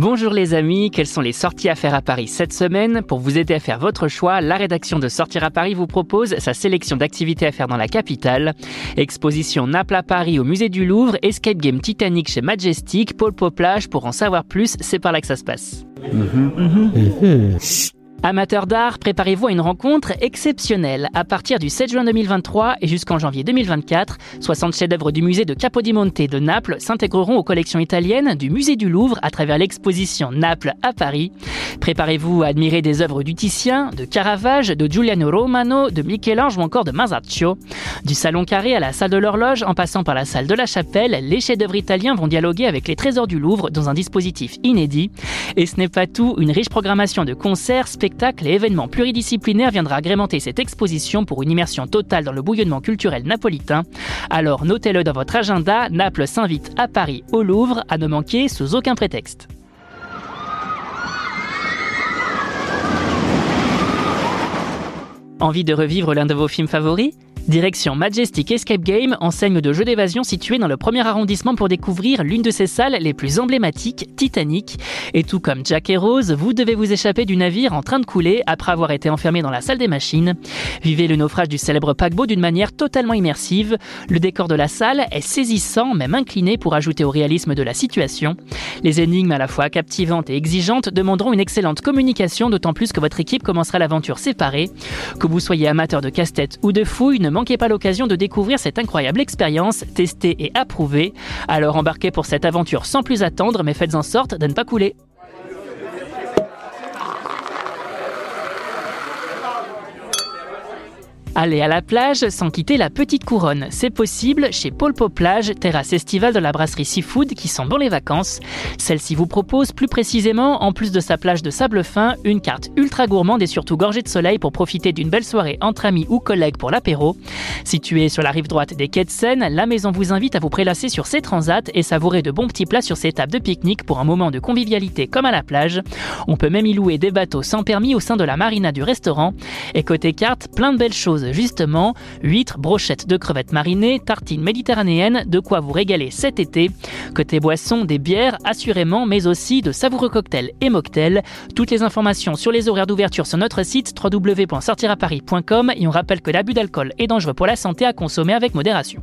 Bonjour les amis, quelles sont les sorties à faire à Paris cette semaine? Pour vous aider à faire votre choix, la rédaction de Sortir à Paris vous propose sa sélection d'activités à faire dans la capitale. Exposition Naples à Paris au musée du Louvre, Escape Game Titanic chez Majestic, Paul Poplage, pour en savoir plus, c'est par là que ça se passe. Amateurs d'art, préparez-vous à une rencontre exceptionnelle. À partir du 7 juin 2023 et jusqu'en janvier 2024, 60 chefs-d'œuvre du musée de Capodimonte de Naples s'intégreront aux collections italiennes du musée du Louvre à travers l'exposition Naples à Paris. Préparez-vous à admirer des œuvres du Titien, de Caravage, de Giuliano Romano, de Michel-Ange ou encore de Masaccio. Du salon carré à la salle de l'horloge, en passant par la salle de la chapelle, les chefs-d'œuvre italiens vont dialoguer avec les trésors du Louvre dans un dispositif inédit. Et ce n'est pas tout, une riche programmation de concerts, et événements pluridisciplinaires viendra agrémenter cette exposition pour une immersion totale dans le bouillonnement culturel napolitain. Alors notez-le dans votre agenda, Naples s'invite à Paris au Louvre à ne manquer sous aucun prétexte. Envie de revivre l'un de vos films favoris? Direction Majestic Escape Game, enseigne de jeux d'évasion située dans le premier arrondissement pour découvrir l'une de ses salles les plus emblématiques, Titanic. Et tout comme Jack et Rose, vous devez vous échapper du navire en train de couler après avoir été enfermé dans la salle des machines. Vivez le naufrage du célèbre paquebot d'une manière totalement immersive. Le décor de la salle est saisissant, même incliné pour ajouter au réalisme de la situation. Les énigmes à la fois captivantes et exigeantes demanderont une excellente communication, d'autant plus que votre équipe commencera l'aventure séparée. Que vous soyez amateur de casse-tête ou de fouilles, ne manquez pas l'occasion de découvrir cette incroyable expérience, testée et approuvée. Alors embarquez pour cette aventure sans plus attendre, mais faites en sorte de ne pas couler. Aller à la plage sans quitter la petite couronne, c'est possible chez Paul Plage, terrasse estivale de la brasserie Seafood qui sent bon les vacances. Celle-ci vous propose plus précisément, en plus de sa plage de sable fin, une carte ultra gourmande et surtout gorgée de soleil pour profiter d'une belle soirée entre amis ou collègues pour l'apéro. Située sur la rive droite des quais de Seine, la maison vous invite à vous prélasser sur ses transats et savourer de bons petits plats sur ses tables de pique-nique pour un moment de convivialité comme à la plage. On peut même y louer des bateaux sans permis au sein de la marina du restaurant. Et côté carte, plein de belles choses justement, huîtres, brochettes de crevettes marinées, tartines méditerranéennes, de quoi vous régaler cet été. Côté boissons, des bières assurément, mais aussi de savoureux cocktails et mocktails. Toutes les informations sur les horaires d'ouverture sur notre site www.sortiraparis.com et on rappelle que l'abus d'alcool est dangereux pour la santé à consommer avec modération.